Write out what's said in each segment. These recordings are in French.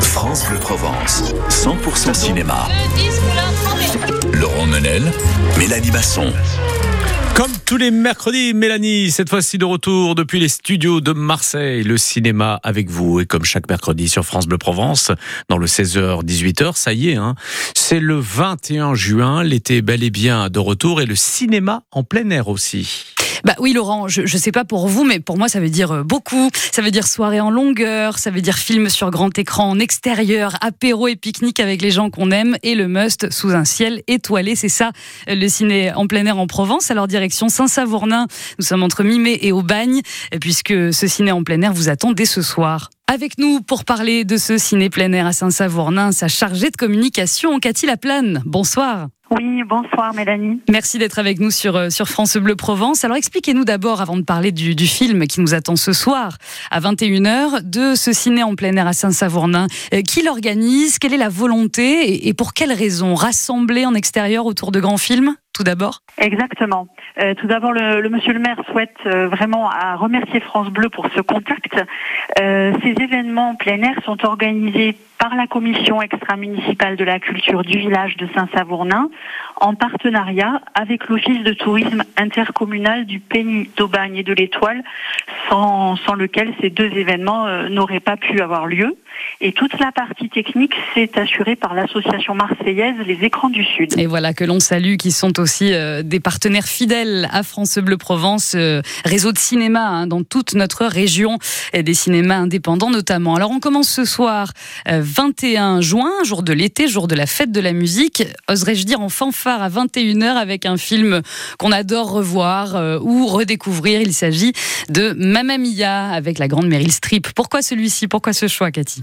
France Bleu Provence, 100% cinéma. Laurent Menel, Mélanie Basson. Comme tous les mercredis, Mélanie, cette fois-ci de retour depuis les studios de Marseille, le cinéma avec vous. Et comme chaque mercredi sur France Bleu Provence, dans le 16h-18h, ça y est, hein, c'est le 21 juin, l'été bel et bien de retour et le cinéma en plein air aussi. Bah oui, Laurent, je ne sais pas pour vous, mais pour moi, ça veut dire euh, beaucoup. Ça veut dire soirée en longueur, ça veut dire film sur grand écran en extérieur, apéro et pique-nique avec les gens qu'on aime et le must sous un ciel étoilé. C'est ça, le ciné en plein air en Provence. Alors, direction Saint-Savournin. Nous sommes entre Mimé et Aubagne, puisque ce ciné en plein air vous attend dès ce soir. Avec nous pour parler de ce ciné plein air à Saint-Savournin, sa chargée de communication, Cathy Laplane. Bonsoir. Oui, bonsoir Mélanie. Merci d'être avec nous sur, euh, sur France Bleu Provence. Alors expliquez-nous d'abord, avant de parler du, film qui nous attend ce soir à 21h, de ce ciné en plein air à Saint-Savournin. Euh, qui l'organise? Quelle est la volonté? Et, et pour quelles raisons? Rassembler en extérieur autour de grands films? Tout d'abord Exactement. Euh, tout d'abord, le, le, monsieur le maire souhaite euh, vraiment à remercier France Bleu pour ce contact. Euh, ces événements en plein air sont organisés par la commission extra-municipale de la culture du village de Saint-Savournin en partenariat avec l'office de tourisme intercommunal du Pays d'Aubagne et de l'Étoile, sans, sans, lequel ces deux événements euh, n'auraient pas pu avoir lieu. Et toute la partie technique s'est assurée par l'association marseillaise Les Écrans du Sud. Et voilà que l'on salue, qui sont aussi euh, des partenaires fidèles à France Bleu Provence, euh, réseau de cinéma hein, dans toute notre région, et des cinémas indépendants notamment. Alors on commence ce soir, euh, 21 juin, jour de l'été, jour de la fête de la musique, oserais-je dire en fanfare à 21h avec un film qu'on adore revoir euh, ou redécouvrir. Il s'agit de Mamma Mia avec la grande Meryl Streep. Pourquoi celui-ci? Pourquoi ce choix, Cathy?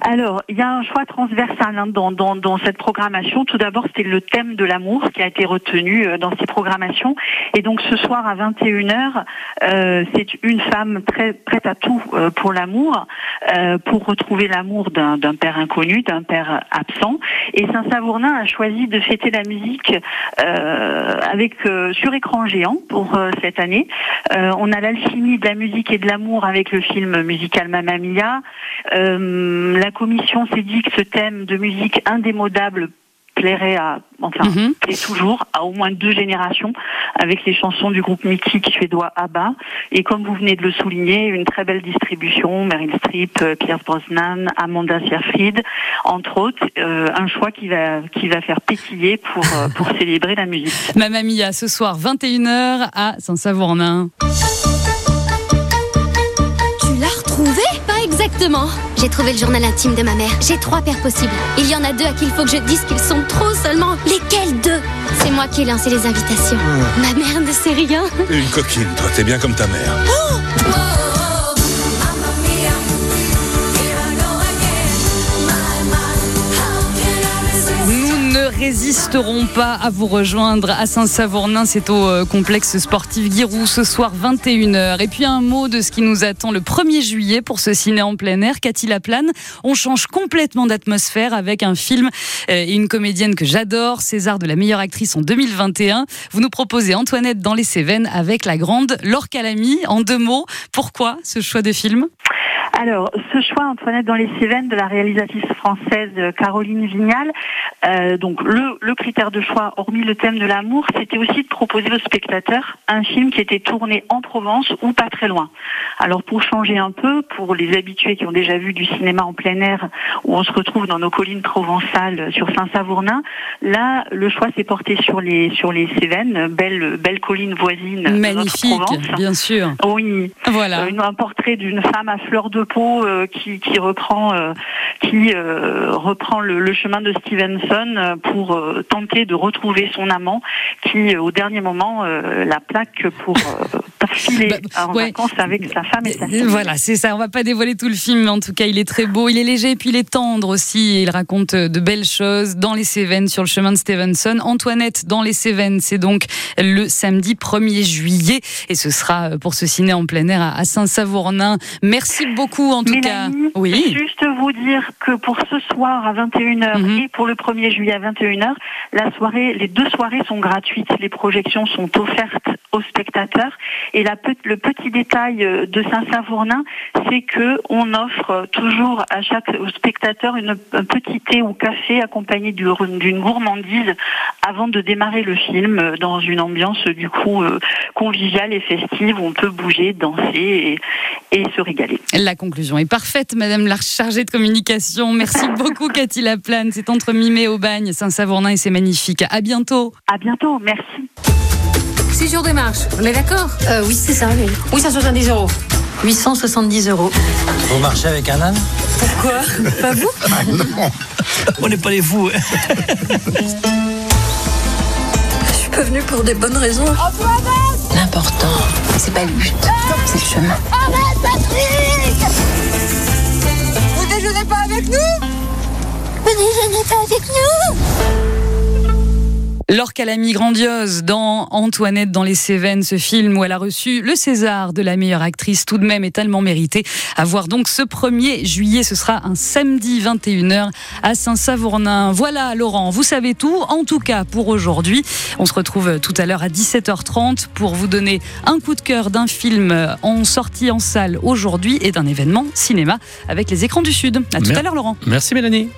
alors, il y a un choix transversal hein, dans, dans, dans, cette programmation. Tout d'abord, c'était le thème de l'amour qui a été retenu euh, dans ces programmations. Et donc, ce soir à 21h, euh, c'est une femme très prête à tout euh, pour l'amour, euh, pour retrouver l'amour d'un père inconnu, d'un père absent. Et Saint-Savournin a choisi de fêter la musique euh, avec sur écran géant pour cette année. on a l'alchimie de la musique et de l'amour avec le film musical Mamma Mia. Commission s'est dit que ce thème de musique indémodable plairait à, enfin, mm -hmm. plaît toujours à au moins deux générations avec les chansons du groupe mythique suédois ABBA. Et comme vous venez de le souligner, une très belle distribution, Meryl Streep, Pierce Brosnan, Amanda Seyfried, entre autres, euh, un choix qui va, qui va faire pétiller pour, euh, pour célébrer la musique. Mamma Mia, ce soir, 21h à Saint-Savournin. Pas exactement. J'ai trouvé le journal intime de ma mère. J'ai trois pères possibles. Il y en a deux à qui il faut que je dise qu'ils sont trop seulement. Lesquels deux? C'est moi qui ai lancé les invitations. Mmh. Ma mère ne sait rien. Une coquine, toi, t'es bien comme ta mère. Oh résisteront pas à vous rejoindre à Saint-Savournin. C'est au complexe sportif Giroud ce soir 21h. Et puis un mot de ce qui nous attend le 1er juillet pour ce ciné en plein air. Cathy Laplane, on change complètement d'atmosphère avec un film et une comédienne que j'adore, César de la meilleure actrice en 2021. Vous nous proposez Antoinette dans les Cévennes avec la grande Laure Calamy. En deux mots, pourquoi ce choix de film? Alors, ce choix, Antoinette dans les Cévennes, de la réalisatrice française Caroline Vignal, euh, donc le, le, critère de choix, hormis le thème de l'amour, c'était aussi de proposer au spectateur un film qui était tourné en Provence ou pas très loin. Alors, pour changer un peu, pour les habitués qui ont déjà vu du cinéma en plein air, où on se retrouve dans nos collines provençales sur Saint-Savournin, là, le choix s'est porté sur les sur les Cévennes, belle belle colline voisine Magnifique, de notre Provence. bien sûr. Oui, voilà. Euh, un portrait d'une femme à fleur de euh, qui, reprend, euh, qui euh, reprend le, chemin de Stevenson pour tenter de retrouver son amant qui, au dernier moment, la plaque pour filer bah, en ouais. vacances avec sa femme et sa fille. Voilà, c'est ça. On va pas dévoiler tout le film, mais en tout cas, il est très beau. Il est léger, puis il est tendre aussi. Il raconte de belles choses dans les Cévennes, sur le chemin de Stevenson. Antoinette dans les Cévennes, c'est donc le samedi 1er juillet. Et ce sera pour ce ciné en plein air à Saint-Savournin. Merci beaucoup en tout Mélanie, cas. Oui. Juste vous dire que pour ce soir à 21h Mhm. et pour le 1er juillet à 21h, la soirée, les deux soirées sont gratuites. Les projections sont offertes aux spectateurs Et la, le petit détail de Saint-Savournin, c'est que on offre toujours à chaque spectateur une, un petit thé ou café accompagné d'une gourmandise avant de démarrer le film dans une ambiance du coup conviviale et festive où on peut bouger, danser et, se régaler. La conclusion est parfaite, Madame la chargée de communication. Merci beaucoup, Cathy Laplane. C'est entre Mimé au bagne, Saint-Savournin et c'est magnifique. À bientôt. À bientôt, merci. 6 jours de marche, on est d'accord? Euh, Oui, c'est ça, oui. 870 euros. 870 euros. Vous marchez avec un âne? Pourquoi? Pas vous? Ah, Non, on n'est pas les fous. Je suis pas venue pour des bonnes raisons. L'important, c'est pas le but, c'est le chemin. Arrête, Patrick Vous déjeunez pas avec nous? Vous déjeunez pas avec nous? Laure Calamy grandiose dans Antoinette dans les Cévennes, ce film où elle a reçu le César de la meilleure actrice, tout de même est tellement mérité. À voir donc ce 1er juillet, ce sera un samedi 21h à Saint-Savournin. Voilà Laurent, vous savez tout, en tout cas pour aujourd'hui. On se retrouve tout à l'heure à 17h30 pour vous donner un coup de cœur d'un film en sortie en salle aujourd'hui et d'un événement cinéma avec les écrans du Sud. À tout à l'heure Laurent. Merci Mélanie.